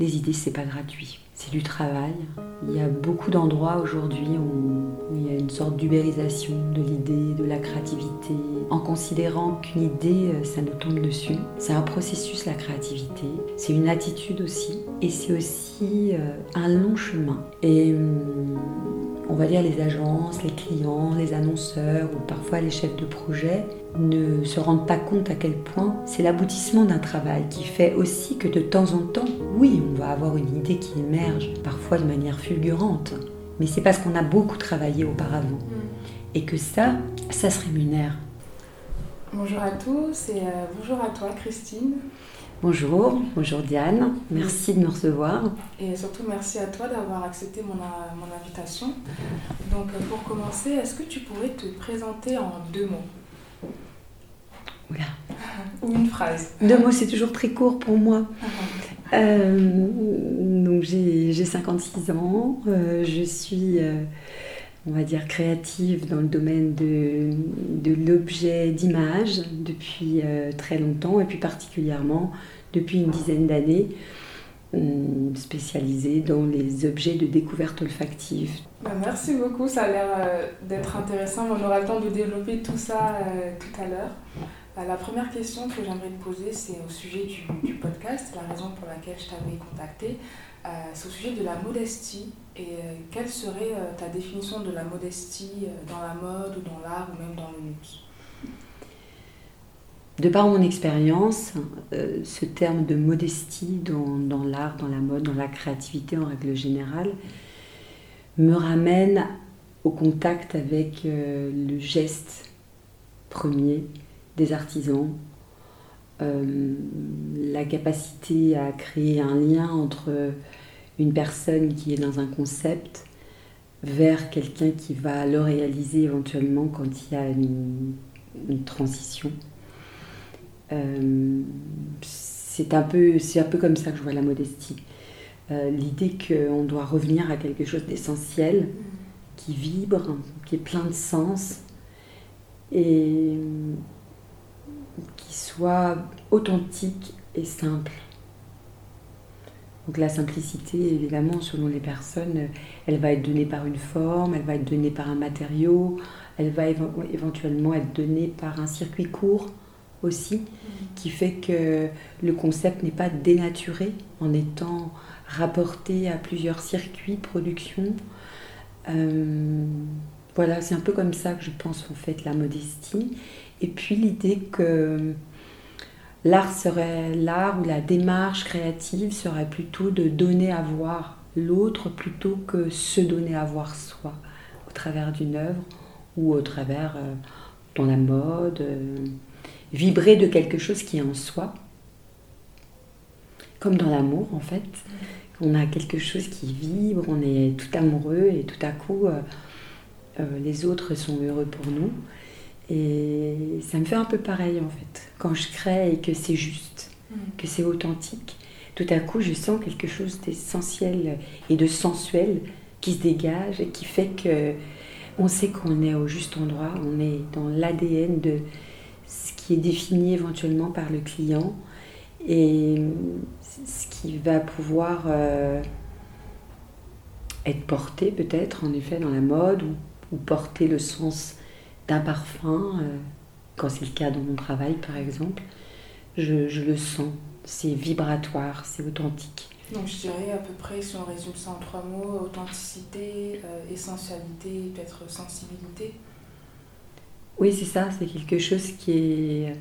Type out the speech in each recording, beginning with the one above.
les idées, c'est pas gratuit. C'est du travail. Il y a beaucoup d'endroits aujourd'hui où, il y a une sorte d'ubérisation de l'idée, de la créativité, en considérant qu'une idée, euh, ça nous tombe dessus. C'est un processus, la créativité. C'est une attitude aussi. Et c'est aussi euh, un long chemin. Et hum, on va dire les agences, les clients, les annonceurs ou parfois les chefs de projet ne se rendent pas compte à quel point c'est l'aboutissement d'un travail qui fait aussi que de temps en temps, oui, on va avoir une idée qui émerge, parfois de manière fulgurante, mais c'est parce qu'on a beaucoup travaillé auparavant mm. et que ça, ça se rémunère. Bonjour à tous et euh, bonjour à toi Christine. Bonjour, bonjour Diane, merci de me recevoir. Et surtout merci à toi d'avoir accepté mon, mon invitation. Donc euh, pour commencer, est-ce que tu pourrais te présenter en deux mots? Oula. Ou une phrase. Deux mots, c'est toujours très court pour moi. Euh, donc j'ai 56 ans, euh, je suis on va dire, créative dans le domaine de, l'objet d'image depuis euh, très longtemps et puis particulièrement depuis une dizaine d'années hum, spécialisée dans les objets de découverte olfactive. Bah, merci beaucoup, ça a l'air euh, d'être intéressant. On aura le temps de développer tout ça euh, tout à l'heure. La première question que j'aimerais te poser, c'est au sujet du, podcast, la raison pour laquelle je t'avais contacté. Euh, c'est au sujet de la modestie. Et euh, quelle serait euh, ta définition de la modestie dans la mode ou dans l'art ou même dans le luxe? De par mon expérience, ce terme de modestie dans l'art, dans la mode, dans la créativité en règle générale, me ramène au contact avec le geste premier des artisans, la capacité à créer un lien entre une personne qui est dans un concept vers quelqu'un qui va le réaliser éventuellement quand il y a une, transition. Euh, c'est un, peu, un peu comme ça que je vois la modestie. Euh, l'idée qu'on doit revenir à quelque chose d'essentiel, qui vibre, qui est plein de sens, et qui soit authentique et simple. Donc la simplicité, évidemment, selon les personnes, elle va être donnée par une forme, elle va être donnée par un matériau, elle va éventuellement être donnée par un circuit court aussi, mm. qui fait que le concept n'est pas dénaturé en étant rapporté à plusieurs circuits de production. Euh, voilà, c'est un peu comme ça que je pense en fait la modestie. Et puis l'idée que L'art serait l'art ou la démarche créative serait plutôt de donner à voir l'autre plutôt que se donner à voir soi au travers d'une œuvre ou au travers euh, dans la mode, euh, vibrer de quelque chose qui est en soi, comme dans l'amour en fait. On a quelque chose qui vibre, on est tout amoureux et tout à coup euh, les autres sont heureux pour nous. Et ça me fait un peu pareil en fait. Quand je crée et que c'est juste, mm. que c'est authentique, tout à coup je sens quelque chose d'essentiel et de sensuel qui se dégage et qui fait que on sait qu'on est au juste endroit, on est dans l'ADN de ce qui est défini éventuellement par le client et ce qui va pouvoir euh, être porté peut-être en effet dans la mode ou, ou porter le sens d'un parfum, euh, quand c'est le cas dans mon travail par exemple, je, le sens. C'est vibratoire, c'est authentique. Donc je dirais à peu près, si on résume ça en trois mots, authenticité, euh, essentialité, peut-être sensibilité. Oui, c'est ça, c'est quelque chose qui est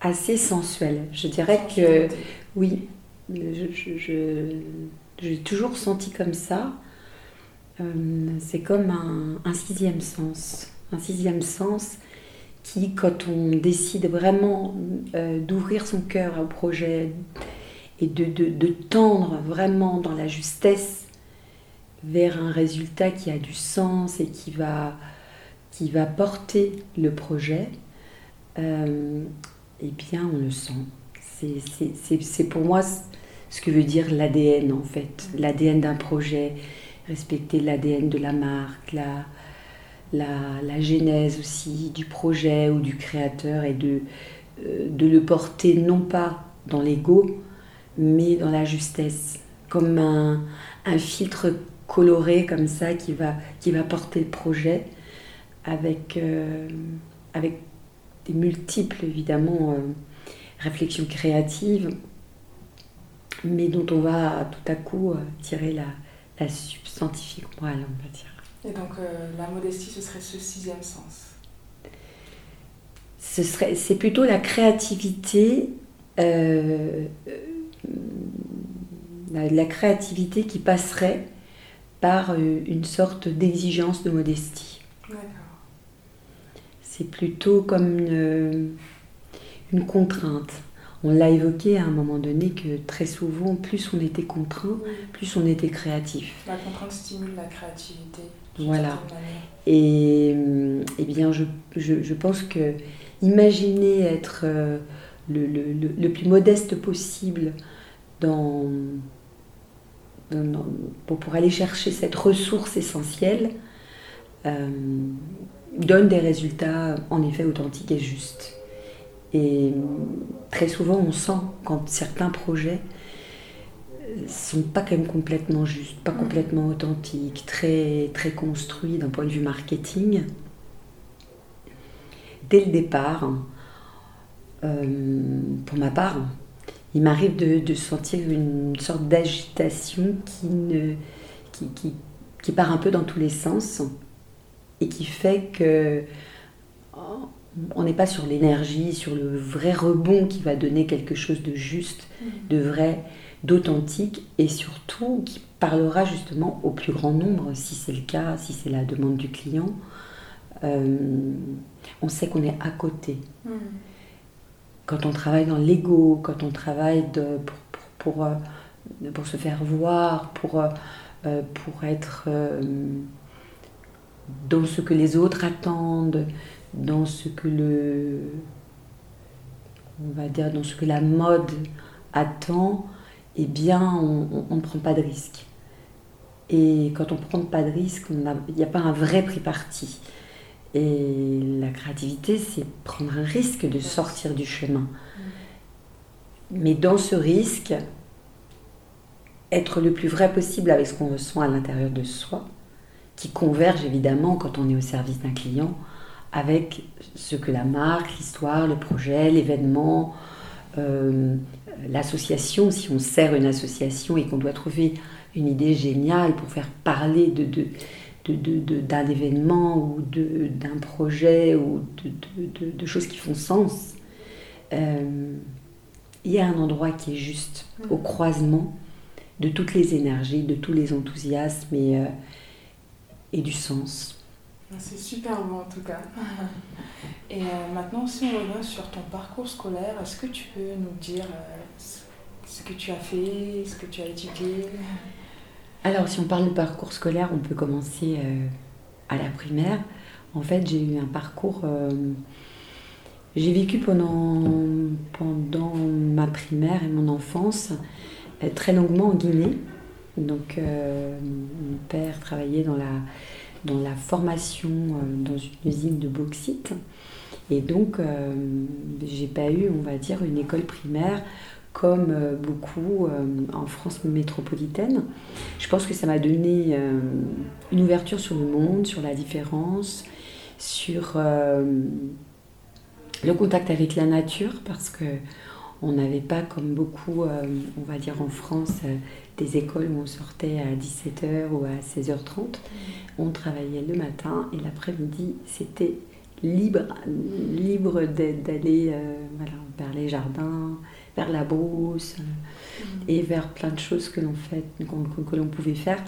assez sensuel. Je dirais que oui, j'ai toujours senti comme ça. Euh, c'est comme un, sixième sens un sixième sens qui, quand on décide vraiment euh, d'ouvrir son cœur au projet et de, tendre vraiment dans la justesse vers un résultat qui a du sens et qui va, qui va porter le projet, euh, eh bien on le sent. C'est pour moi ce que veut dire l'ADN en fait, l'ADN d'un projet, respecter l'ADN de la marque, la, la, genèse aussi du projet ou du créateur et de, euh, de le porter non pas dans l'ego, mais dans la justesse, comme un, filtre coloré comme ça qui va, porter le projet avec, euh, avec des multiples, évidemment, euh, réflexions créatives, mais dont on va tout à coup tirer la, la substantifique morale, on va dire. Et donc la modestie, ce serait ce sixième sens ce serait, c'est plutôt la créativité, la, la, créativité qui passerait par une sorte d'exigence de modestie. D'accord. C'est plutôt comme une, une contrainte. On l'a évoqué à un moment donné que très souvent, plus on était contraint, plus on était créatif. La contrainte stimule la créativité. Voilà. Et, eh bien, je, je, je, pense que imaginer être euh, le, le, le, plus modeste possible dans, dans, pour, pour, aller chercher cette ressource essentielle, euh, donne des résultats en effet authentiques et justes. Et très souvent, on sent quand certains projets sont pas quand même complètement justes, pas complètement authentiques, très, très construits d'un point de vue marketing. Dès le départ, euh, pour ma part, il m'arrive de, de, sentir une sorte d'agitation qui, ne, qui, qui, qui part un peu dans tous les sens et qui fait que oh, on n'est pas sur l'énergie, sur le vrai rebond qui va donner quelque chose de juste, de vrai, d'authentique et surtout qui parlera justement au plus grand nombre, si c'est le cas, si c'est la demande du client. Euh, on sait qu'on est à côté. Mm. Quand on travaille dans l'ego, quand on travaille de, pour, pour, pour, euh, pour, se faire voir, pour, euh, pour être dans ce que les autres attendent, dans ce que le on va dire dans ce que la mode attend, eh bien on ne prend pas de risque. Et quand on ne prend pas de risque, il n'y a pas un vrai prix parti. Et la créativité, c'est prendre un risque de sortir du chemin. Mais dans ce risque, être le plus vrai possible avec ce qu'on ressent à l'intérieur de soi, qui converge évidemment quand on est au service d'un client avec ce que la marque, l'histoire, le projet, l'événement, euh, l'association, si on sert une association et qu'on doit trouver une idée géniale pour faire parler de, de, d'un événement ou d'un projet ou de, choses qui font sens, euh, il y a un endroit qui est juste au mm. croisement de toutes les énergies, de tous les enthousiasmes et, euh, et du sens. Ah, c'est super bon en tout cas. Et euh, maintenant, si on revient sur ton parcours scolaire, est-ce que tu peux nous dire euh, ce que tu as fait, ce que tu as étudié? Alors, si on parle de parcours scolaire, on peut commencer euh, à la primaire. En fait, j'ai eu un parcours. j'ai vécu pendant, pendant ma primaire et mon enfance très longuement en Guinée. Donc, mon père travaillait dans la dans la formation euh, dans une usine de bauxite. Et donc, euh, j'ai pas eu, on va dire, une école primaire comme euh, beaucoup en France métropolitaine. Je pense que ça m'a donné une ouverture sur le monde, sur la différence, sur le contact avec la nature, parce que on n'avait pas comme beaucoup, on va dire en France, des écoles où on sortait à 17h ou à 16h30. On travaillait le matin et l'après-midi, c'était libre, libre d'aller euh, voilà, vers les jardins, vers la brousse euh, et vers plein de choses que l'on fait, que, l'on pouvait faire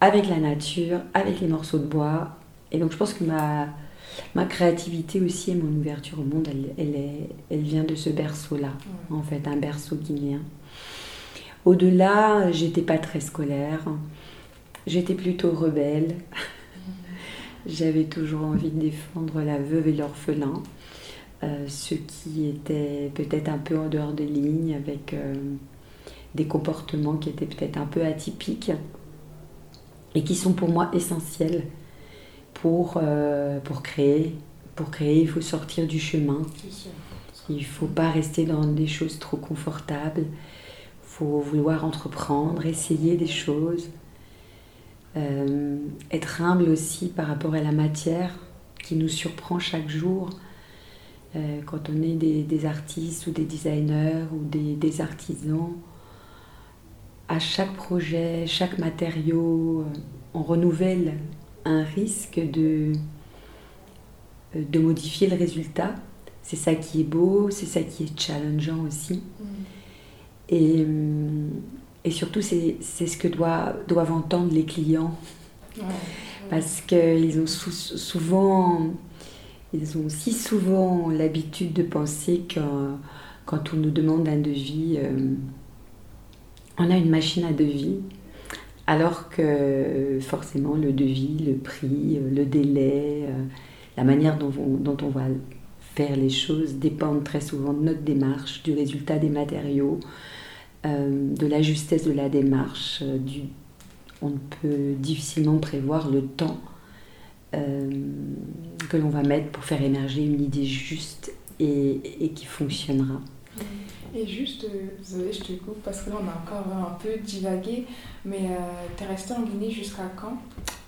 avec la nature, avec les morceaux de bois. Et donc je pense que ma, ma créativité aussi et mon ouverture au monde, elle, elle, est, elle vient de ce berceau-là, en fait, un berceau guinéen. Au-delà, j'étais pas très scolaire. J'étais plutôt rebelle. J'avais toujours envie de défendre la veuve et l'orphelin, euh, ce qui était peut-être un peu en dehors des lignes, avec euh, des comportements qui étaient peut-être un peu atypiques et qui sont pour moi essentiels pour, euh, pour créer. Pour créer, il faut sortir du chemin. Il ne faut pas rester dans des choses trop confortables faut vouloir entreprendre, essayer des choses, euh, être humble aussi par rapport à la matière qui nous surprend chaque jour. Euh, quand on est des, artistes ou des designers ou des, artisans, à chaque projet, chaque matériau, on renouvelle un risque de, de modifier le résultat. C'est ça qui est beau, c'est ça qui est challengeant aussi. Mm. Et, et surtout, c'est ce que doivent entendre les clients. Parce qu'ils ont souvent, ils ont si souvent l'habitude de penser que quand on nous demande un devis, euh, on a une machine à devis, alors que forcément le devis, le prix, le délai, euh, la manière dont on va faire les choses dépendent très souvent de notre démarche, du résultat des matériaux, euh, de la justesse de la démarche. Euh, du, on peut difficilement prévoir le temps euh, que l'on va mettre pour faire émerger une idée juste et, qui fonctionnera. Et juste, désolé, je te coupe parce que là on a encore un peu divagué, mais tu es resté en Guinée jusqu'à quand?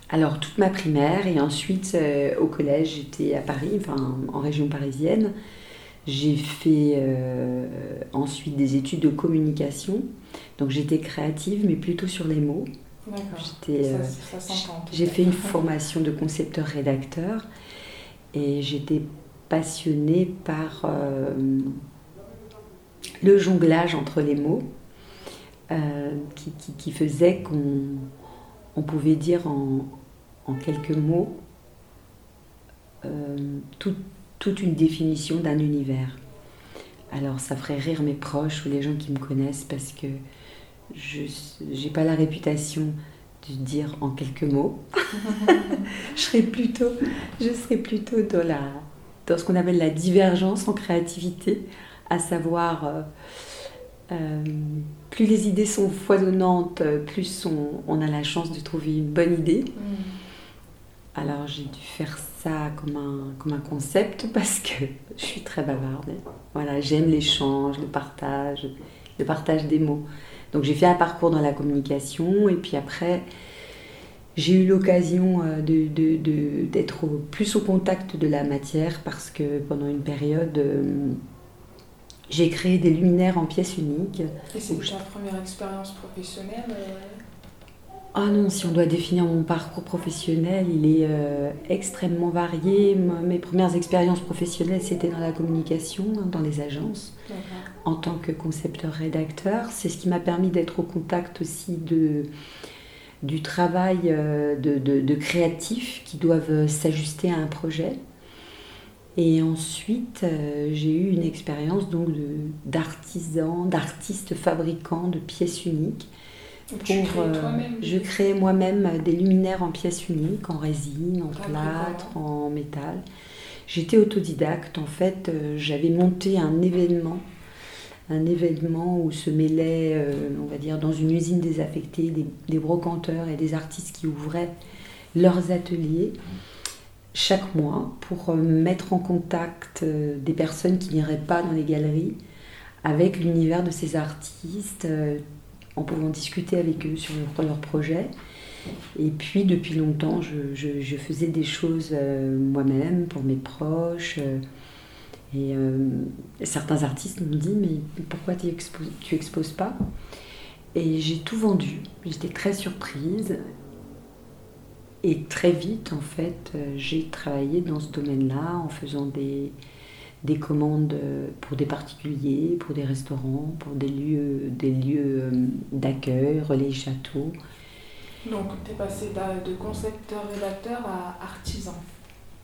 Alors toute ma primaire et ensuite au collège j'étais à Paris, enfin en région parisienne. J'ai fait euh, ensuite des études de communication. Donc j'étais créative, mais plutôt sur les mots. Euh, j'ai fait une formation de concepteur-rédacteur et j'étais passionnée par euh, le jonglage entre les mots qui, qui, faisait qu'on on pouvait dire en, quelques mots tout, toute une définition d'un univers. Alors ça ferait rire mes proches ou les gens qui me connaissent parce que je n'ai pas la réputation de dire en quelques mots. je serais plutôt, je serais dans ce qu'on appelle la divergence en créativité, à savoir euh, euh, plus les idées sont foisonnantes, plus on, a la chance de trouver une bonne idée. Mm. Alors j'ai dû faire ça comme un, comme un concept parce que je suis très bavarde. Voilà, j'aime l'échange, le partage, le partage des mots. Donc j'ai fait un parcours dans la communication et puis après j'ai eu l'occasion euh, d'être de, plus au contact de la matière parce que pendant une période euh, j'ai créé des luminaires en pièces uniques. Et c'est ta première expérience professionnelle euh, ah non, si on doit définir mon parcours professionnel, il est euh, extrêmement varié. Mes premières expériences professionnelles, c'était dans la communication, hein, dans les agences, en tant que concepteur-rédacteur. C'est ce qui m'a permis d'être au contact aussi de, du travail euh, de, de, créatifs qui doivent s'ajuster à un projet. Et ensuite, euh, j'ai eu une expérience donc d'artisan, d'artiste fabricant de pièces uniques. Euh, je crée moi-même des luminaires en pièces uniques, en résine, en plâtre, en métal. J'étais autodidacte, en fait, euh, j'avais monté un événement, un événement où se mêlaient, euh, on va dire, dans une usine désaffectée, des, des, brocanteurs et des artistes qui ouvraient leurs ateliers chaque mois pour mettre en contact des personnes qui n'iraient pas dans les galeries avec l'univers de ces artistes, en pouvant discuter avec eux sur leur, leur projet. Et puis depuis longtemps, je, faisais des choses euh, moi-même pour mes proches. Euh, et euh, certains artistes m'ont dit mais pourquoi tu exposes pas? Et j'ai tout vendu. J'étais très surprise. Et très vite, en fait, j'ai travaillé dans ce domaine-là en faisant des, des commandes pour des particuliers, pour des restaurants, pour des lieux, des lieux euh, d'accueil, relais châteaux. Donc tu es passé de concepteur-rédacteur à artisan,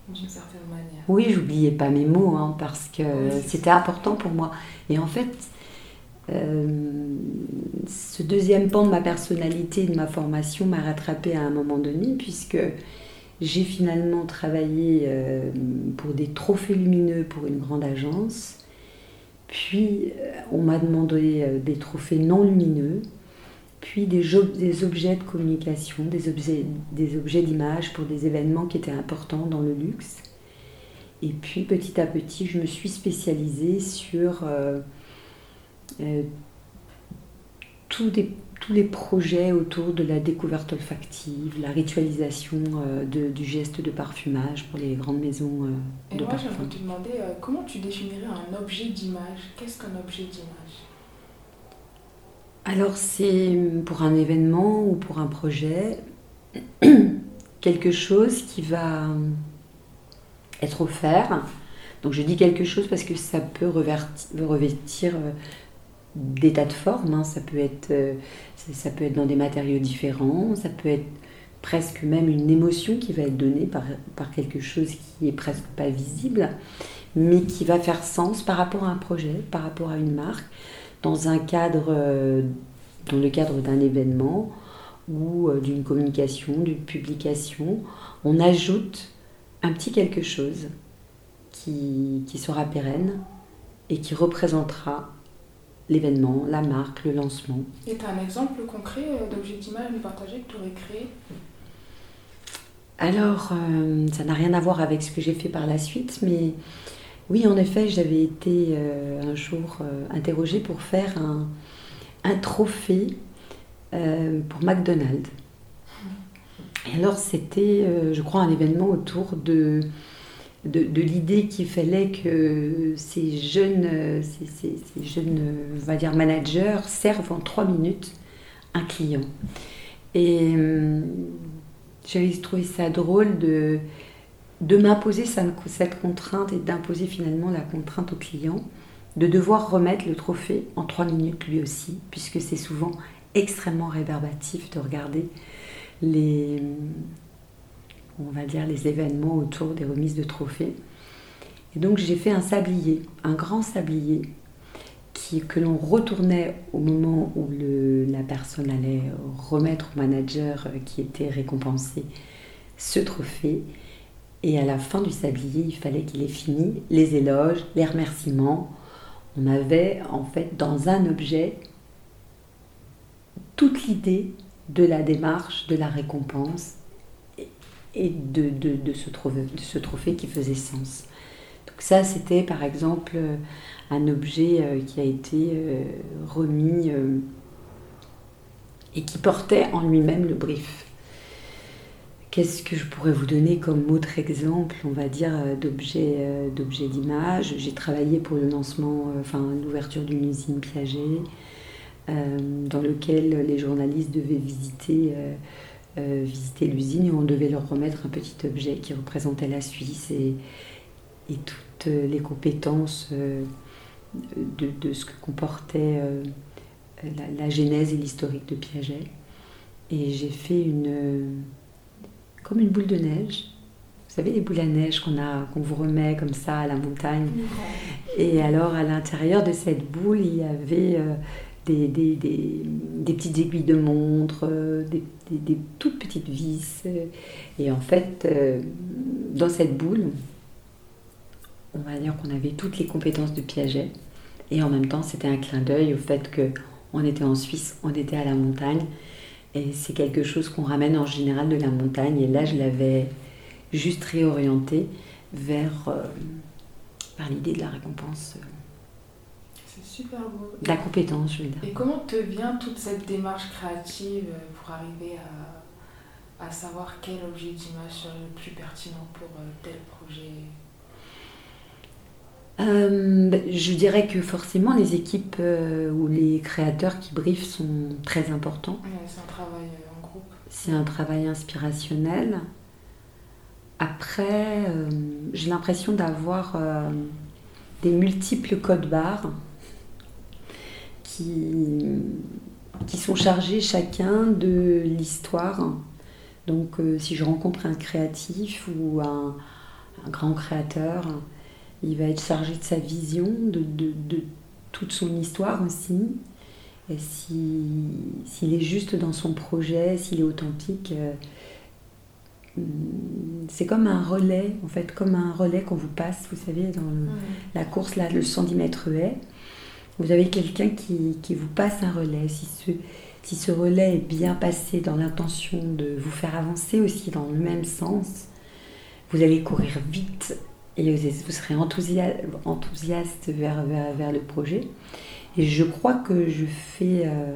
d'une certaine manière. Oui, j'oubliais pas mes mots, hein, parce que c'était important pour moi. Et en fait, euh, ce deuxième pan de ma personnalité, de ma formation, m'a rattrapé à un moment donné, puisque j'ai finalement travaillé euh, pour des trophées lumineux pour une grande agence. Puis euh, on m'a demandé euh, des trophées non lumineux, puis des, des objets de communication, des objets, des objets d'image pour des événements qui étaient importants dans le luxe. Et puis petit à petit, je me suis spécialisée sur tous, tous les projets autour de la découverte olfactive, la ritualisation euh, du geste de parfumage pour les grandes maisons euh, Et moi, j'aimerais te demander comment tu définirais un objet d'image? Qu'est-ce qu'un objet d'image? Alors c'est pour un événement ou pour un projet quelque chose qui va être offert. Donc je dis quelque chose parce que ça peut revêtir euh, des tas de formes. Hein. Ça, peut être, euh, ça peut être dans des matériaux différents, ça peut être presque même une émotion qui va être donnée par, quelque chose qui est presque pas visible, mais qui va faire sens par rapport à un projet, par rapport à une marque, dans un cadre, euh, dans le cadre d'un événement ou d'une communication, d'une publication, on ajoute un petit quelque chose qui sera pérenne et qui représentera l'événement, la marque, le lancement. Et tu as un exemple concret euh, d'objet d'image à nous partager que tu aurais créé? Alors, euh, ça n'a rien à voir avec ce que j'ai fait par la suite, mais oui, en effet, j'avais été euh, un jour interrogée pour faire un, un trophée pour McDonald's. Et alors, c'était, je crois, un événement autour de, de, l'idée qu'il fallait que ces jeunes, va dire, managers servent en trois minutes un client. Et euh, j'avais trouvé ça drôle de, de m'imposer cette contrainte et d'imposer finalement la contrainte au client de devoir remettre le trophée en trois minutes lui aussi, puisque c'est souvent extrêmement réverbatif de regarder les, on va dire, les événements autour des remises de trophées. Et donc j'ai fait un sablier, un grand sablier qui, que l'on retournait au moment où la personne allait remettre au manager qui était récompensé ce trophée. Et à la fin du sablier, il fallait qu'il ait fini les éloges, les remerciements. On avait en fait dans un objet toute l'idée de la démarche, de la récompense et de, ce trophée, de, ce trophée, qui faisait sens. Donc ça, c'était par exemple un objet euh, qui a été euh, remis euh, et qui portait en lui-même le brief. Qu'est-ce que je pourrais vous donner comme autre exemple, on va dire, d'objet d'image J'ai travaillé pour le lancement, enfin l'ouverture d'une usine Piaget. Euh, dans lequel les journalistes devaient visiter, euh, euh, visiter l'usine et on devait leur remettre un petit objet qui représentait la Suisse et, et toutes les compétences de, de, ce que comportait la, la, genèse et l'historique de Piaget. Et j'ai fait une, comme une boule de neige. Vous savez, les boules à neige qu'on a, qu'on vous remet comme ça à la montagne. Et alors, à l'intérieur de cette boule, il y avait des, petites aiguilles de montre, euh, des, toutes petites vis. Et en fait, euh, dans cette boule, on va dire qu'on avait toutes les compétences de Piaget. Et en même temps, c'était un clin d'œil au fait que on était en Suisse, on était à la montagne. Et c'est quelque chose qu'on ramène en général de la montagne. Et là, je l'avais juste réorienté vers, euh, vers l'idée de la récompense super beau. La compétence, je veux dire. Et comment te vient toute cette démarche créative euh, pour arriver à, à savoir quel objet d'image serait le plus pertinent pour euh, tel projet? Euh, ben, je dirais que forcément les équipes ou les créateurs qui briefent sont très importants. c'est un travail en groupe. C'est un travail inspirationnel. Après, j'ai l'impression d'avoir des multiples codes barres qui, sont chargés chacun de l'histoire. Donc euh, si je rencontre un créatif ou un, grand créateur, il va être chargé de sa vision, de, toute son histoire aussi. Et s'il est juste dans son projet, s'il est authentique, euh, c'est comme un relais, en fait, comme un relais qu'on vous passe, vous savez, dans la course, là, le 110 mètres haie vous avez quelqu'un qui, vous passe un relais. Si ce, si ce relais est bien passé dans l'intention de vous faire avancer aussi dans le même sens, vous allez courir vite et vous, serez enthousiaste, vers, vers, le projet. Et je crois que je fais, euh,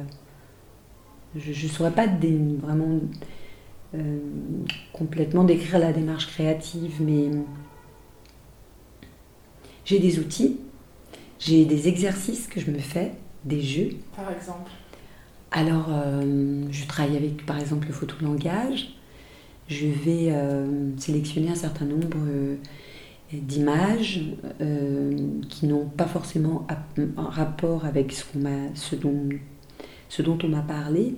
je ne saurais pas vraiment euh, complètement décrire la démarche créative, mais j'ai des outils, j'ai des exercices que je me fais, des jeux. Par exemple Alors, euh, je travaille avec, par exemple, le photolangage. Je vais euh, sélectionner un certain nombre d'images qui n'ont pas forcément un rapport avec ce, ce, dont, ce dont on m'a parlé,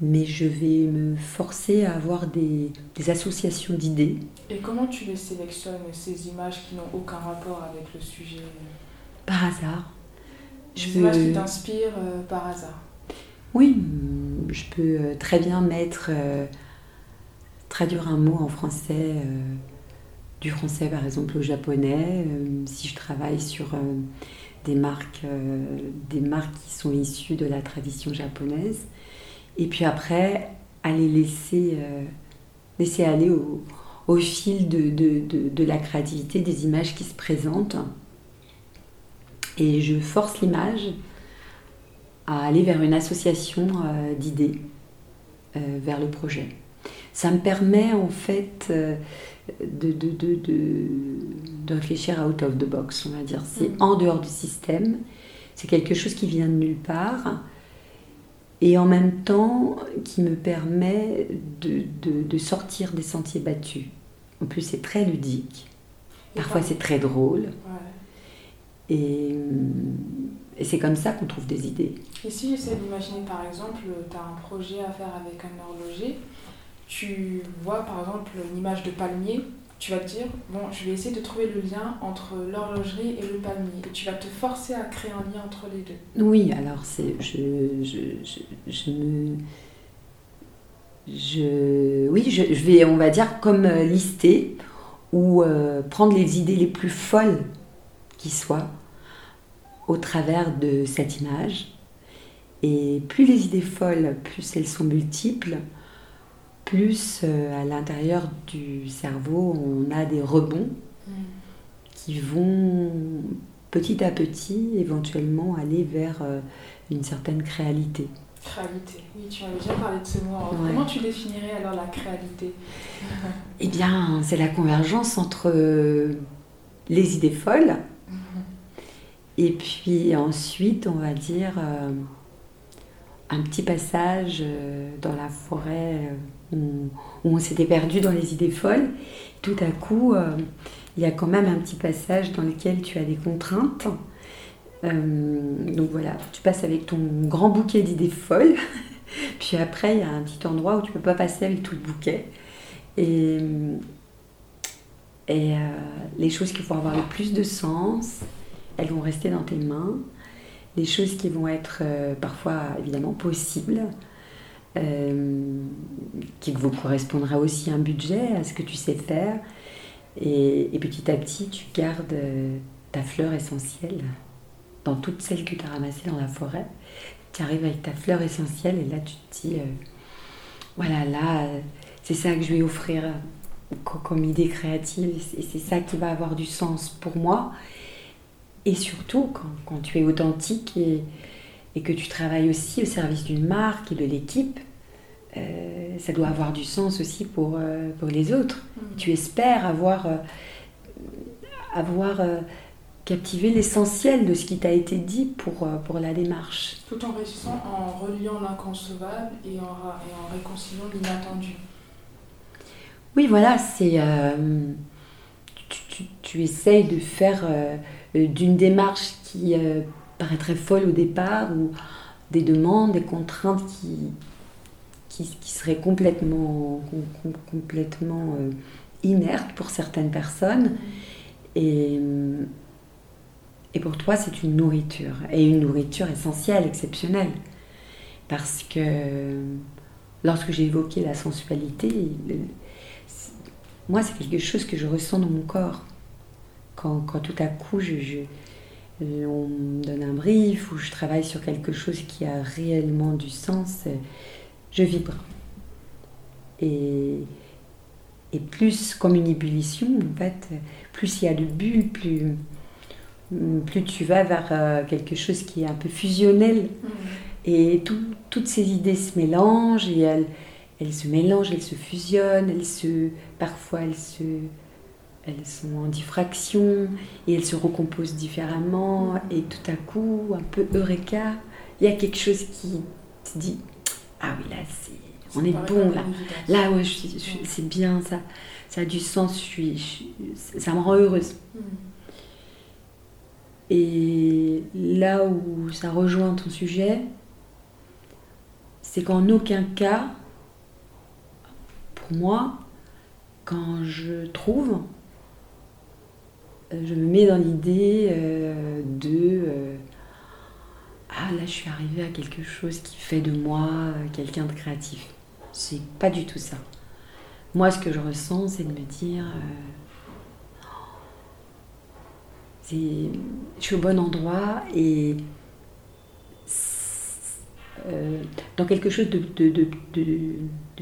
mais je vais me forcer à avoir des, associations d'idées. Et comment tu les sélectionnes, ces images qui n'ont aucun rapport avec le sujet? Par hasard. Des images qui t'inspirent euh, par hasard Oui, je peux euh, très bien mettre, euh, traduire un mot en français, du français par exemple au japonais, si je travaille sur des marques, des marques qui sont issues de la tradition japonaise et puis après, aller laisser, euh, laisser aller au, au fil de, de, de, la créativité des images qui se présentent. Et je force l'image à aller vers une association euh, d'idées, euh, vers le projet. Ça me permet en fait de, de, réfléchir out of the box, on va dire. C'est mm. en dehors du système, c'est quelque chose qui vient de nulle part et en même temps qui me permet de, de, sortir des sentiers battus. En plus, c'est très ludique. Parfois, c'est très drôle. Et, et c'est comme ça qu'on trouve des idées. Et si j'essaie d'imaginer, par exemple, tu as un projet à faire avec un horloger, tu vois, par exemple, une image de palmier, tu vas te dire, bon, je vais essayer de trouver le lien entre l'horlogerie et le palmier. Et tu vas te forcer à créer un lien entre les deux. Oui, alors c'est, je, je, je, je me... Je, oui, je, vais, on va dire, comme euh, lister ou euh, prendre les idées les plus folles qui soient au travers de cette image. Et plus les idées folles, plus elles sont multiples, plus euh, à l'intérieur du cerveau, on a des rebonds qui vont petit à petit éventuellement aller vers euh, une certaine créalité. Créalité, oui, tu avais déjà parlé de ce mot. Comment tu définirais alors la créalité? Eh bien, c'est la convergence entre euh, les idées folles. et puis ensuite, on va dire, un petit passage dans la forêt où, on s'était perdu dans les idées folles. Tout à coup, euh, il y a quand même un petit passage dans lequel tu as des contraintes. Euh, donc voilà, tu passes avec ton grand bouquet d'idées folles. Puis après, il y a un petit endroit où tu ne peux pas passer avec tout le bouquet. Et, et euh, les choses qui vont avoir le plus de sens, elles vont rester dans tes mains. Les choses qui vont être parfois évidemment possibles, euh, qui vous correspondra aussi un budget à ce que tu sais faire. Et, petit à petit, tu gardes euh, ta fleur essentielle dans toutes celles que tu as ramassées dans la forêt. Tu arrives avec ta fleur essentielle et là, tu te dis, euh, voilà, là, c'est ça que je vais offrir comme idée créative et c'est ça qui va avoir du sens pour moi. Et surtout, quand, quand tu es authentique et, et que tu travailles aussi au service d'une marque et de l'équipe, euh, ça doit avoir du sens aussi pour, euh, pour les autres. Mm. Tu espères avoir, euh, avoir captivé l'essentiel de ce qui t'a été dit pour, pour la démarche. Tout en réussissant en reliant l'inconcevable et en, et en réconciliant l'inattendu. Oui, voilà, c'est. Tu, tu, essayes de faire d'une démarche qui paraîtrait folle au départ, ou des demandes, des contraintes qui, serait complètement, complètement euh, inerte pour certaines personnes. Et pour toi, c'est une nourriture, et une nourriture essentielle, exceptionnelle. Parce que lorsque j'ai évoqué la sensualité, moi, c'est quelque chose que je ressens dans mon corps. Quand, quand tout à coup, je, je, on me donne un brief ou je travaille sur quelque chose qui a réellement du sens, je vibre. Et, et plus comme une ébullition, en fait, plus il y a de bulles, plus, plus tu vas vers euh, quelque chose qui est un peu fusionnel. Mm. Et toutes ces idées se mélangent et elles, elles se mélangent, elles se fusionnent, elles se, parfois elles, se, elles sont en diffraction et elles se recomposent différemment. Et tout à coup, un peu eureka, il y a quelque chose qui te dit Ah oui, là, c'est, on est bon, là. Là, ouais, c'est bien, ça, ça a du sens, suis, ça me rend heureuse. Mm. Et là où ça rejoint ton sujet, c'est qu'en aucun cas, moi, quand je trouve, euh, je me mets dans l'idée euh, de euh, ah là je suis arrivée à quelque chose qui fait de moi quelqu'un de créatif. C'est pas du tout ça. Moi ce que je ressens c'est de me dire je suis au bon endroit et euh, dans quelque chose de,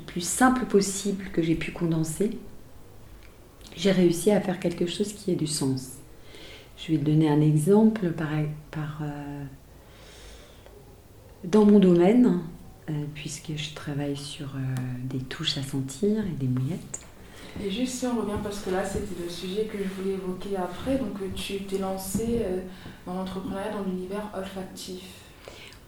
plus simple possible que j'ai pu condenser, j'ai réussi à faire quelque chose qui ait du sens. Je vais te donner un exemple par, euh, dans mon domaine, euh, puisque je travaille sur des touches à sentir et des mouillettes. Et juste si on revient, parce que là c'était le sujet que je voulais évoquer après, donc tu t'es lancé dans l'entrepreneuriat dans l'univers olfactif.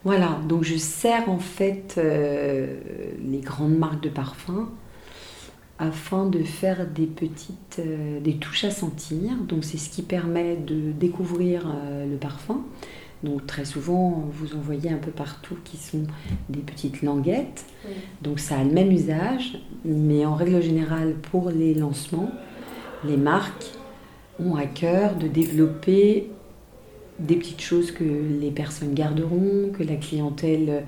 Voilà, donc je sers en fait euh, les grandes marques de parfums afin de faire des petites des touches à sentir. Donc c'est ce qui permet de découvrir le parfum. Donc très souvent, vous en voyez un peu partout qui sont des petites languettes. Donc ça a le même usage, mais en règle générale, pour les lancements, les marques ont à cœur de développer des petites choses que les personnes garderont, que la clientèle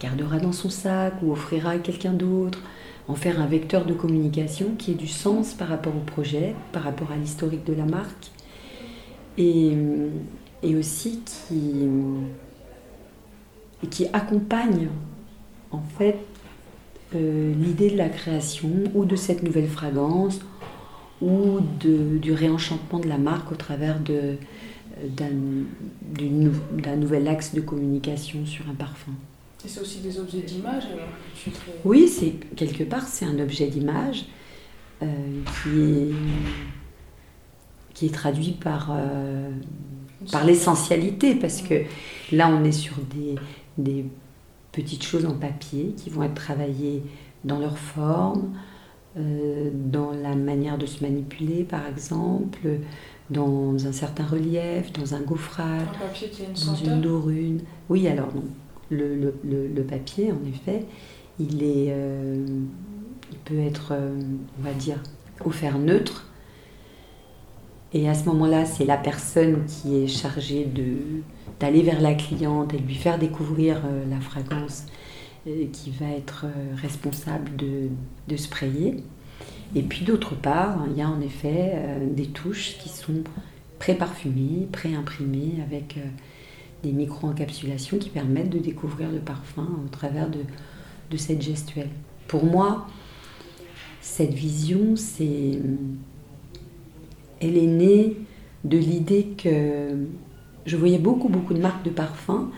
gardera dans son sac ou offrira à quelqu'un d'autre, en faire un vecteur de communication qui ait du sens par rapport au projet, par rapport à l'historique de la marque. Et aussi qui, accompagne en fait euh, l'idée de la création ou de cette nouvelle fragrance ou du réenchantement de la marque au travers de, d'un, nouvel axe de communication sur un parfum. Et c'est aussi des objets d'image Oui, c'est, quelque part c'est un objet d'image euh, qui, est, qui est traduit par euh, par l'essentialité, parce que là, on est sur des, petites choses en papier qui vont être travaillées dans leur forme, euh, dans la manière de se manipuler, par exemple, dans un certain relief, dans un gaufrage, dans une dorune. Oui, alors non. Le, papier, en effet, il, est, euh, il peut être, euh, on va dire, offert neutre et à ce moment-là, c'est la personne qui est chargée d'aller vers la cliente et lui faire découvrir euh, la fragrance qui va être responsable de, de sprayer. Et puis d'autre part, il y a en effet des touches qui sont pré-parfumées, pré-imprimées avec des micro-encapsulations qui permettent de découvrir le parfum au travers de, de cette gestuelle. Pour moi, cette vision, c'est elle est née de l'idée que je voyais beaucoup, beaucoup de marques de parfums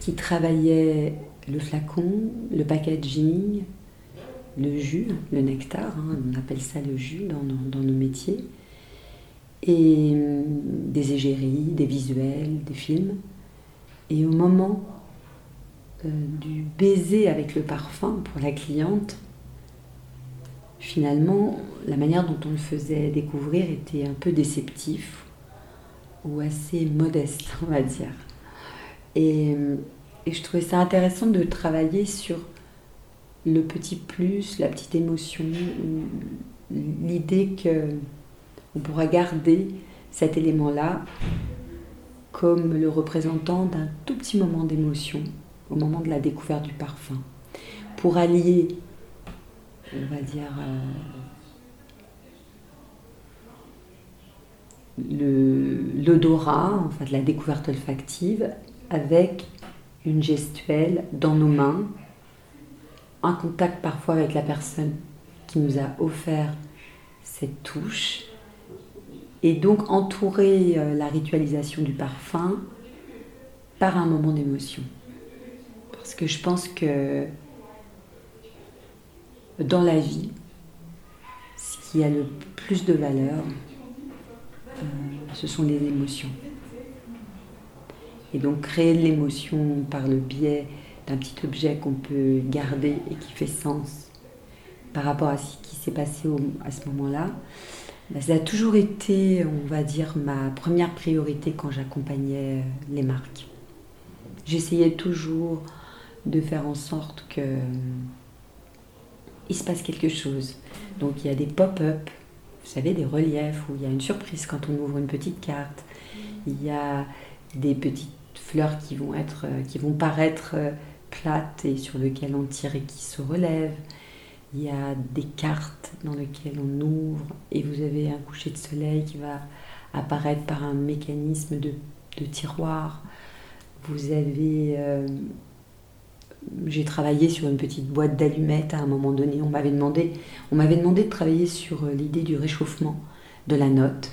qui travaillaient le flacon, le packaging, le jus, le nectar, hein, on appelle ça le jus dans, nos métiers, et hum, des égéries, des visuels, des films. Et au moment euh, du baiser avec le parfum pour la cliente, finalement, la manière dont on le faisait découvrir était un peu déceptif ou assez modeste, on va dire. Et, je trouvais ça intéressant de travailler sur le petit plus, la petite émotion, l'idée que on pourra garder cet élément-là comme le représentant d'un tout petit moment d'émotion au moment de la découverte du parfum, pour allier on va dire, euh, l'odorat, enfin de la découverte olfactive, avec une gestuelle dans nos mains, un contact parfois avec la personne qui nous a offert cette touche, et donc entourer euh, la ritualisation du parfum par un moment d'émotion. Parce que je pense que dans la vie, ce qui a le plus de valeur, euh, ce sont les émotions. Et donc créer de l'émotion par le biais d'un petit objet qu'on peut garder et qui fait sens par rapport à ce qui s'est passé à ce moment-là, bah, ça a toujours été, on va dire, ma première priorité quand j'accompagnais euh, les marques. J'essayais toujours de faire en sorte que euh, il se passe quelque chose. Donc il y a des pop-up, vous savez, des reliefs où il y a une surprise quand on ouvre une petite carte. Il y a des petites fleurs qui vont être, euh, qui vont paraître et sur lesquelles on tire et qui se relèvent. Il y a des cartes dans lesquelles on ouvre et vous avez un coucher de soleil qui va apparaître par un mécanisme de, tiroir. Vous avez... Euh, j'ai travaillé sur une petite boîte d'allumettes à un moment donné. On m'avait demandé, on m'avait demandé de travailler sur euh, l'idée du réchauffement de la note,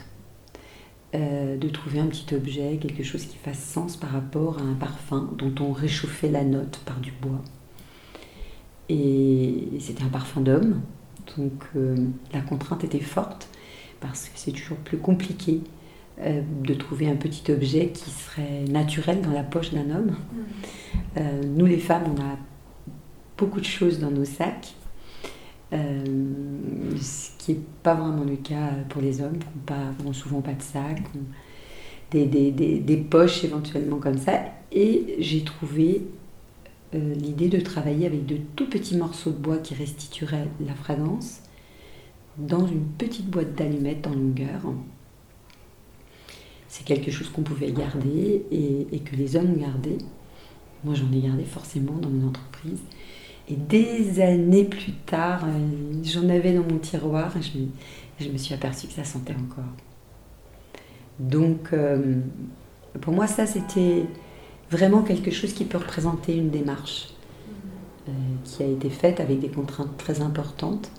euh, de trouver un petit objet, quelque chose qui fasse sens par rapport à un parfum dont on réchauffait la note par du bois. Et c'était un parfum d'homme. Donc euh, la contrainte était forte parce que c'est toujours plus compliqué euh, de trouver un petit objet qui serait naturel dans la poche d'un homme. Mm. Euh, nous les femmes, on a beaucoup de choses dans nos sacs, ce qui n'est pas vraiment le cas pour les hommes, qui n'ont souvent pas de sac, des, des, des poches éventuellement comme ça. Et j'ai trouvé euh, l'idée de travailler avec de tout petits morceaux de bois qui restitueraient la fragrance dans une petite boîte d'allumettes en longueur. C'est quelque chose qu'on pouvait garder et, que les hommes gardaient. Moi, j'en ai gardé forcément dans mon entreprise. Et des années plus tard, euh, j'en avais dans mon tiroir et je, me, suis aperçue que ça sentait encore. Donc, euh, pour moi, ça, c'était vraiment quelque chose qui peut représenter une démarche euh, qui a été faite avec des contraintes très importantes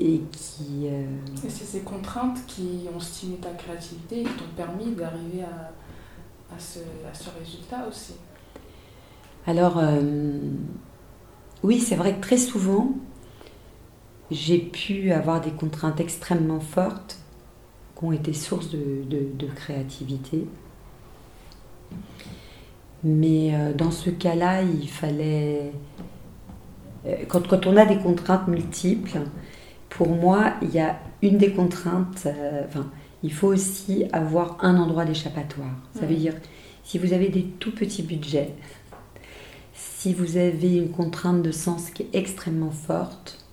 et qui... Euh, et c'est ces contraintes qui ont stimulé ta créativité et qui t'ont permis d'arriver à, à, ce, à, ce, résultat aussi. Alors, oui, c'est vrai que très souvent, j'ai pu avoir des contraintes extrêmement fortes qui ont été source de, de, de créativité. Mais euh, dans ce cas-là, il fallait... Euh, quand, quand, on a des contraintes multiples, pour moi, il y a une des contraintes, euh, enfin, il faut aussi avoir un endroit d'échappatoire. Ça veut dire, si vous avez des tout petits budgets, si vous avez une contrainte de sens qui est extrêmement forte,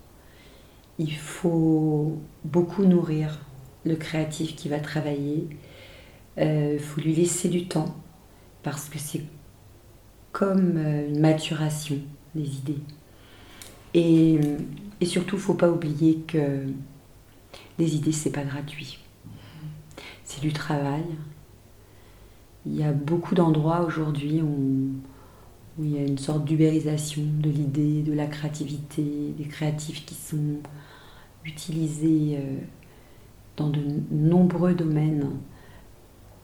il faut beaucoup nourrir le créatif qui va travailler. Il faut lui laisser du temps parce que c'est comme euh, une maturation des idées. Et, et surtout, il ne faut pas oublier que les idées, c'est pas gratuit. C'est du travail. Il y a beaucoup d'endroits aujourd'hui où, où, il y a une sorte d'ubérisation de l'idée, de la créativité, des créatifs qui sont utilisés euh, dans de nombreux domaines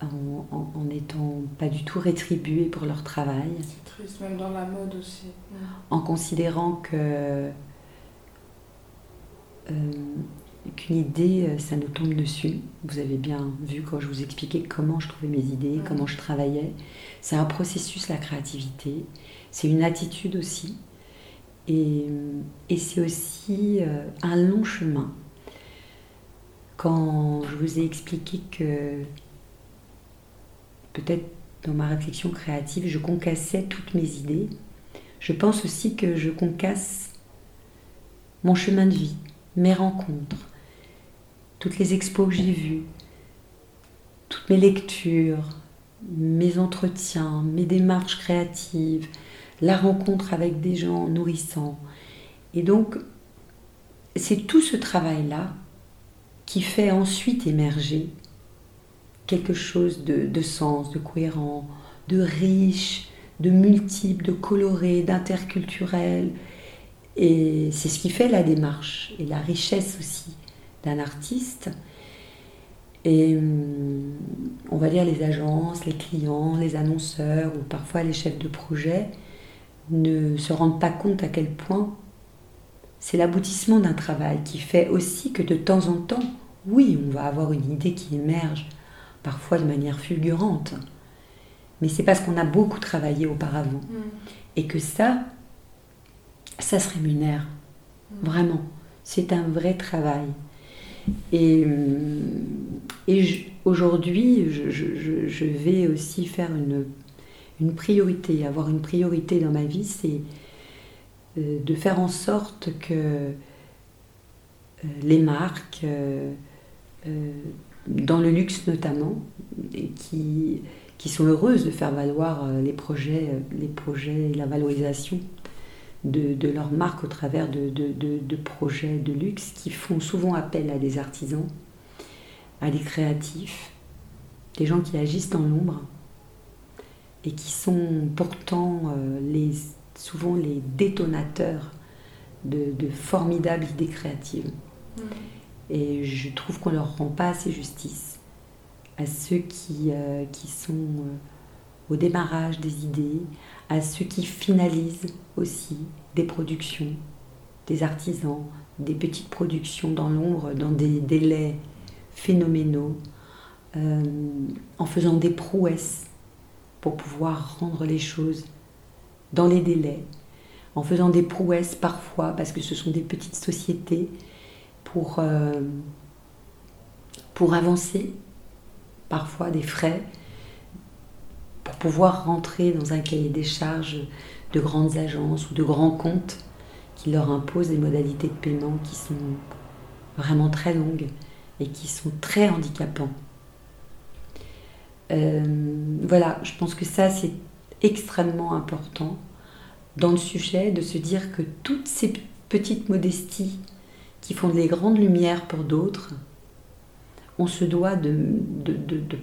en n'étant pas du tout rétribués pour leur travail. C'est triste, même dans la mode aussi. En considérant que euh, qu'une idée, euh, ça nous tombe dessus. Vous avez bien vu quand je vous expliquais comment je trouvais mes idées, comment je travaillais. C'est un processus, la créativité. C'est une attitude aussi. Et, et c'est aussi euh, un long chemin. Quand je vous ai expliqué que peut-être dans ma réflexion créative, je concassais toutes mes idées. Je pense aussi que je concasse mon chemin de vie, mes rencontres, toutes les expos que j'ai vues, toutes mes lectures, mes entretiens, mes démarches créatives, la rencontre avec des gens nourrissants. Et donc, c'est tout ce travail-là qui fait ensuite émerger quelque chose de, sens, de cohérent, de riche, de multiple, de coloré, d'interculturel. Et c'est ce qui fait la démarche et la richesse aussi d'un artiste. Et hum, on va dire les agences, les clients, les annonceurs ou parfois les chefs de projet ne se rendent pas compte à quel point c'est l'aboutissement d'un travail qui fait aussi que de temps en temps, oui, on va avoir une idée qui émerge, parfois de manière fulgurante, mais c'est parce qu'on a beaucoup travaillé auparavant. Mm. Et que ça, ça se rémunère. Mm. Vraiment. C'est un vrai travail. Et, hum, aujourd'hui, je, vais aussi faire une, priorité. Avoir une priorité dans ma vie, c'est euh, de faire en sorte que euh, les marques, euh, dans le luxe notamment, qui, qui sont heureuses de faire valoir les projets, les projets et la valorisation de, de leur marque au travers de, de- de- de projets de luxe qui font souvent appel à des artisans, à des créatifs, des gens qui agissent dans l'ombre et qui sont pourtant euh, les, souvent les détonateurs de, formidables idées créatives. Mm. Et je trouve qu'on leur rend pas assez justice à ceux qui, euh, qui sont euh, au démarrage des idées, à ceux qui finalisent aussi des productions, des artisans, des petites productions dans l'ombre, dans des délais phénoménaux, euh, en faisant des prouesses pour pouvoir rendre les choses dans les délais, en faisant des prouesses parfois parce que ce sont des petites sociétés pour, euh, pour avancer, parfois des frais, pour pouvoir rentrer dans un cahier des charges de grandes agences ou de grands comptes qui leur imposent des modalités de paiement qui sont vraiment très longues et qui sont très handicapants. Euh, voilà, je pense que ça c'est extrêmement important dans le sujet de se dire que toutes ces petites modesties qui font des grandes lumières pour d'autres, on se doit de,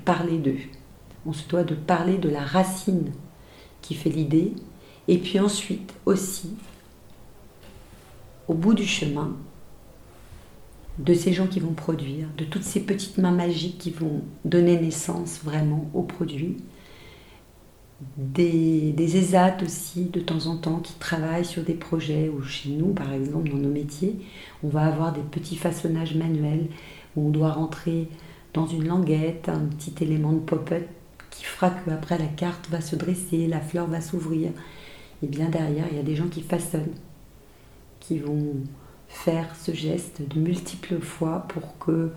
parler d'eux. On se doit de parler de la racine qui fait l'idée. Et puis ensuite aussi, au bout du chemin, de ces gens qui vont produire, de toutes ces petites mains magiques qui vont donner naissance vraiment au produit, des, des ESAT aussi de temps en temps qui travaillent sur des projets ou chez nous par exemple dans nos métiers on va avoir des petits façonnages manuels où on doit rentrer dans une languette un petit élément de pop-up qui fera qu'après la carte va se dresser, la fleur va s'ouvrir et bien derrière il y a des gens qui façonnent qui vont faire ce geste de multiples fois pour que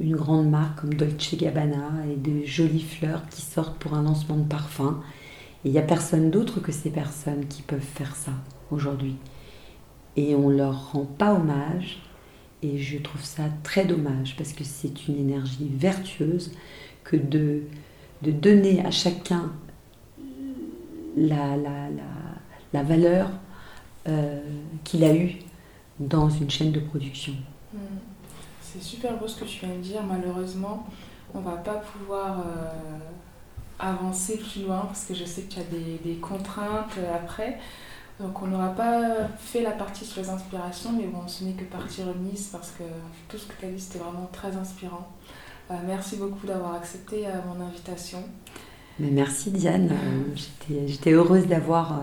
une grande marque comme Dolce Gabbana et de jolies fleurs qui sortent pour un lancement de parfum. Et il n'y a personne d'autre que ces personnes qui peuvent faire ça aujourd'hui. Et on leur rend pas hommage. Et je trouve ça très dommage parce que c'est une énergie vertueuse que de, de donner à chacun la, valeur euh, qu'il a eue dans une chaîne de production. Mm. C'est super beau ce que tu viens de dire. Malheureusement, on va pas pouvoir euh, avancer plus loin parce que je sais que tu as des, des contraintes après. Donc on n'aura pas fait la partie sur les inspirations, mais bon, ce n'est que partie remise parce que tout ce que tu as dit, c'était vraiment très inspirant. Euh, merci beaucoup d'avoir accepté euh, mon invitation. Merci Diane, Euh, j'étais- heureuse d'avoir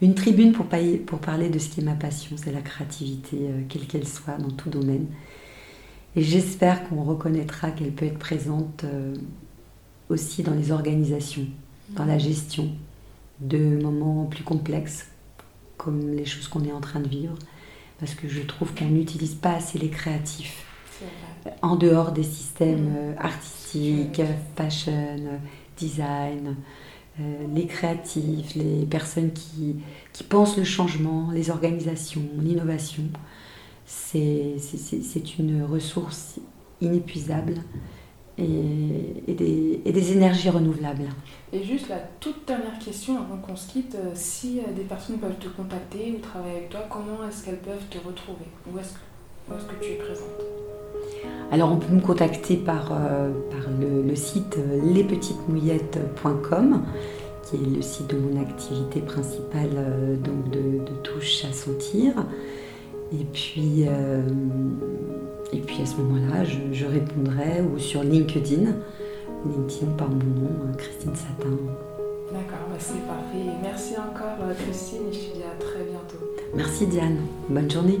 une tribune pour, pour parler de ce qui est ma passion, c'est la créativité, quelle qu'elle soit, dans tout domaine. Et j'espère qu'on reconnaîtra qu'elle peut être présente aussi dans les organisations, dans la gestion de moments plus complexes, comme les choses qu'on est en train de vivre, parce que je trouve qu'on n'utilise pas assez les créatifs. En dehors des systèmes Mm. euh, artistiques, fashion, design, euh, les créatifs, les personnes qui, qui pensent le changement, les organisations, l'innovation. C'est une ressource inépuisable et, et des, et des énergies renouvelables. Et juste la toute dernière question avant qu'on se quitte, euh, si des personnes peuvent te contacter ou travailler avec toi, comment est-ce qu'elles peuvent te retrouver? Où est-ce que, où est-ce que tu es présente? Alors on peut me contacter par, euh, par le, le site euh, lespetitesmouillettes.com qui est le site de mon activité principale euh, donc de, de touche à sentir. Et puis, euh, et puis à ce moment-là, je, je répondrai ou sur LinkedIn, LinkedIn par mon nom, euh, Christine Satin. D'accord, bah, c'est parfait. Merci encore Christine et je te dis à très bientôt. Merci Diane. Bonne journée.